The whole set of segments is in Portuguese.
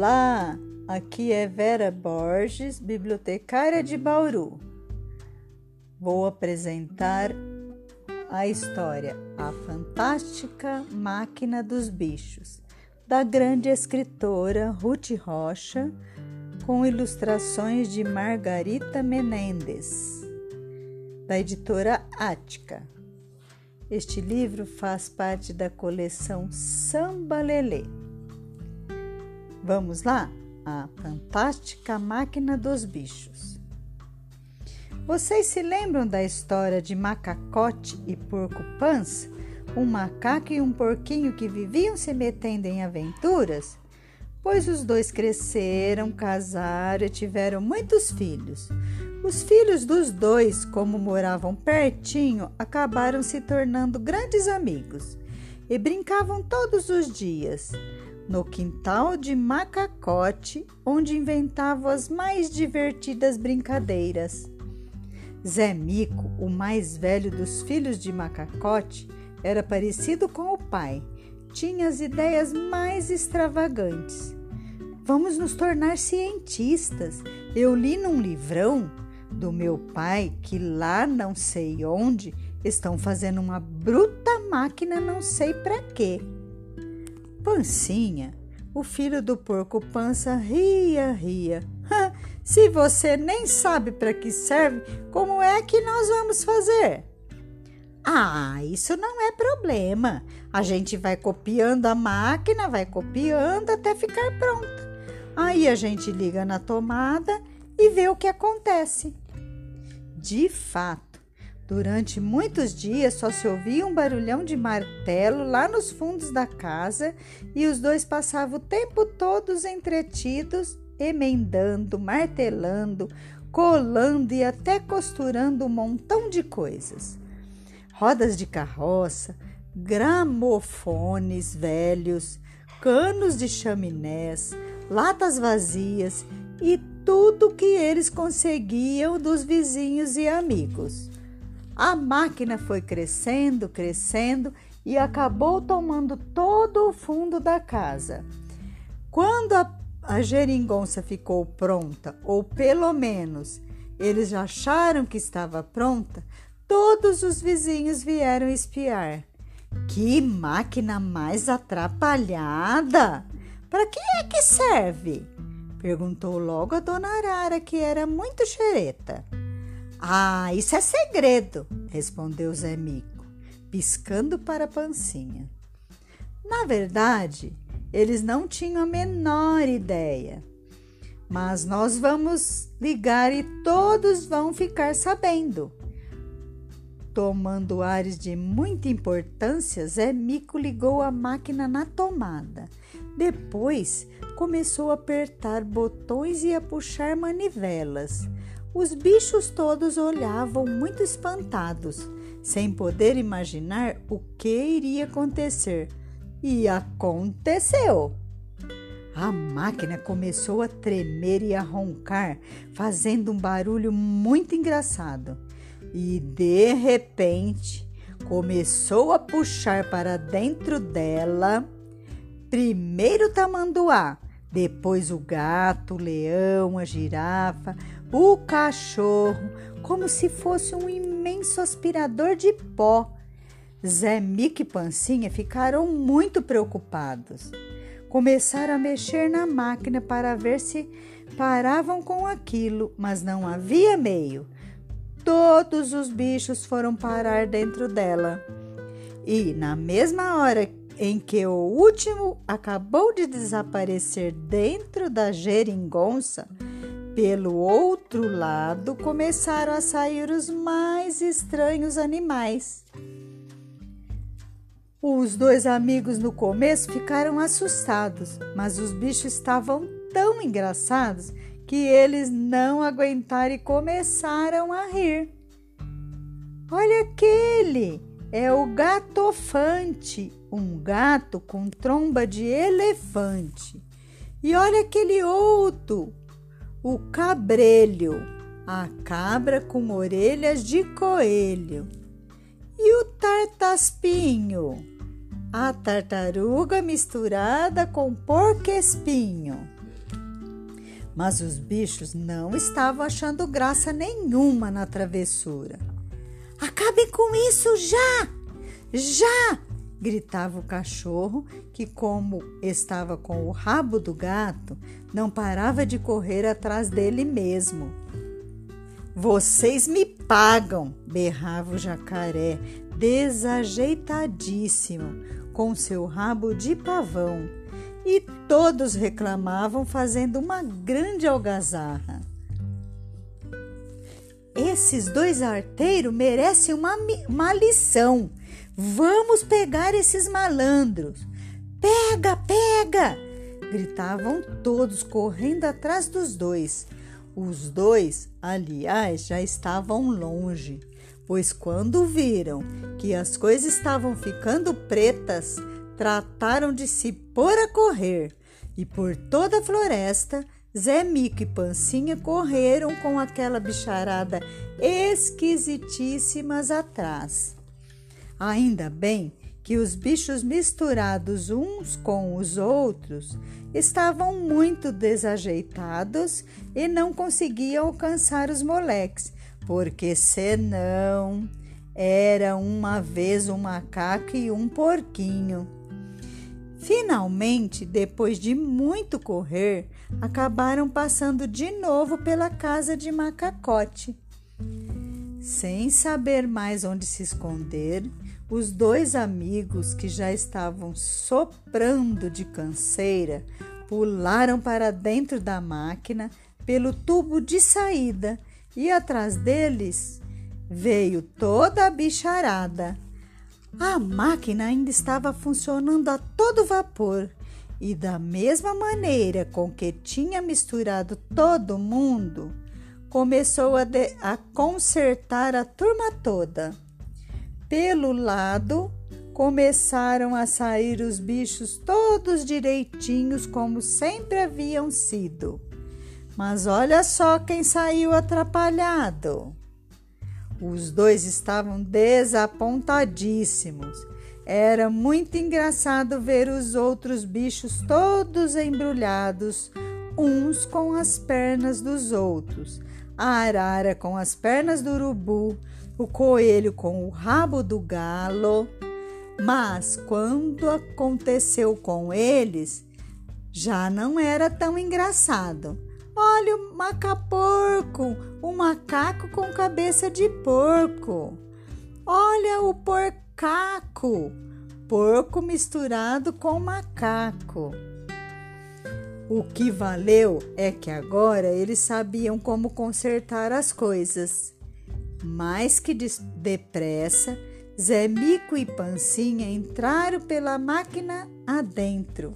Olá, aqui é Vera Borges, bibliotecária de Bauru. Vou apresentar a história A Fantástica Máquina dos Bichos, da grande escritora Ruth Rocha, com ilustrações de Margarita Menendez, da editora Ática. Este livro faz parte da coleção Samba Lelê. Vamos lá? A Fantástica Máquina dos Bichos. Vocês se lembram da história de Macacote e Porco Pans? Um macaco e um porquinho que viviam se metendo em aventuras? Pois os dois cresceram, casaram e tiveram muitos filhos. Os filhos dos dois, como moravam pertinho, acabaram se tornando grandes amigos e brincavam todos os dias no quintal de Macacote, onde inventavam as mais divertidas brincadeiras. Zé Mico, o mais velho dos filhos de Macacote, era parecido com o pai. Tinha as ideias mais extravagantes. Vamos nos tornar cientistas. Eu li num livrão do meu pai que lá não sei onde estão fazendo uma bruta máquina, não sei para quê. Pancinha, o filho do porco Pança, ria, ria. Se você nem sabe para que serve, como é que nós vamos fazer? Ah, isso não é problema. A gente vai copiando a máquina, vai copiando até ficar pronta. Aí a gente liga na tomada e vê o que acontece. De fato, Durante muitos dias só se ouvia um barulhão de martelo lá nos fundos da casa e os dois passavam o tempo todos entretidos, emendando, martelando, colando e até costurando um montão de coisas. Rodas de carroça, gramofones velhos, canos de chaminés, latas vazias e tudo que eles conseguiam dos vizinhos e amigos. A máquina foi crescendo, crescendo e acabou tomando todo o fundo da casa. Quando a, a geringonça ficou pronta, ou pelo menos eles acharam que estava pronta, todos os vizinhos vieram espiar. Que máquina mais atrapalhada! Para que é que serve? Perguntou logo a dona Arara, que era muito xereta. Ah, isso é segredo, respondeu Zé Mico, piscando para a pancinha. Na verdade, eles não tinham a menor ideia. Mas nós vamos ligar e todos vão ficar sabendo. Tomando ares de muita importância, Zé Mico ligou a máquina na tomada. Depois começou a apertar botões e a puxar manivelas. Os bichos todos olhavam muito espantados, sem poder imaginar o que iria acontecer. E aconteceu! A máquina começou a tremer e a roncar, fazendo um barulho muito engraçado. E de repente começou a puxar para dentro dela primeiro o tamanduá, depois o gato, o leão, a girafa, o cachorro, como se fosse um imenso aspirador de pó. Zé Mico e Pancinha ficaram muito preocupados. Começaram a mexer na máquina para ver se paravam com aquilo, mas não havia meio. Todos os bichos foram parar dentro dela. E na mesma hora em que o último acabou de desaparecer dentro da geringonça, pelo outro lado começaram a sair os mais estranhos animais. Os dois amigos no começo ficaram assustados, mas os bichos estavam tão engraçados que eles não aguentaram e começaram a rir. Olha aquele! É o gatofante, um gato com tromba de elefante. E olha aquele outro, o cabrelho, a cabra com orelhas de coelho. E o tartaspinho, a tartaruga misturada com porco-espinho. Mas os bichos não estavam achando graça nenhuma na travessura. Acabem com isso já! Já! Gritava o cachorro, que, como estava com o rabo do gato, não parava de correr atrás dele mesmo. Vocês me pagam! berrava o jacaré, desajeitadíssimo, com seu rabo de pavão. E todos reclamavam, fazendo uma grande algazarra. Esses dois arteiros merecem uma, uma lição. Vamos pegar esses malandros. Pega, pega! Gritavam todos, correndo atrás dos dois. Os dois, aliás, já estavam longe, pois quando viram que as coisas estavam ficando pretas, trataram de se pôr a correr. E por toda a floresta, Zé Mico e Pancinha correram com aquela bicharada esquisitíssimas atrás. Ainda bem que os bichos misturados uns com os outros estavam muito desajeitados e não conseguiam alcançar os moleques, porque senão era uma vez um macaco e um porquinho. Finalmente, depois de muito correr, acabaram passando de novo pela casa de Macacote. Sem saber mais onde se esconder, os dois amigos, que já estavam soprando de canseira, pularam para dentro da máquina pelo tubo de saída e atrás deles veio toda a bicharada. A máquina ainda estava funcionando a todo vapor e, da mesma maneira com que tinha misturado todo mundo, começou a, de, a consertar a turma toda. Pelo lado começaram a sair os bichos todos direitinhos, como sempre haviam sido. Mas olha só quem saiu atrapalhado. Os dois estavam desapontadíssimos. Era muito engraçado ver os outros bichos todos embrulhados, uns com as pernas dos outros, a arara com as pernas do urubu, o coelho com o rabo do galo. Mas quando aconteceu com eles, já não era tão engraçado. Olha o macaporco, o macaco com cabeça de porco. Olha o porcaco, porco misturado com macaco. O que valeu é que agora eles sabiam como consertar as coisas. Mais que depressa, Zé Mico e Pancinha entraram pela máquina adentro.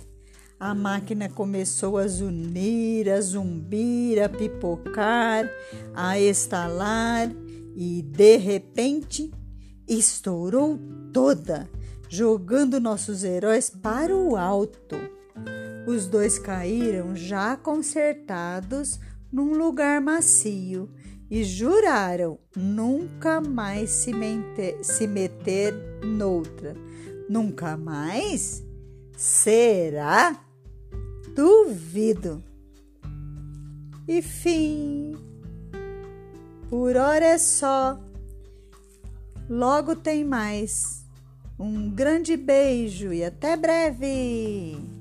A máquina começou a zunir, a zumbir, a pipocar, a estalar e, de repente, estourou toda, jogando nossos heróis para o alto. Os dois caíram já consertados num lugar macio e juraram nunca mais se, meter, se meter noutra. Nunca mais? Será? Duvido. E fim. Por hora é só. Logo tem mais. Um grande beijo e até breve!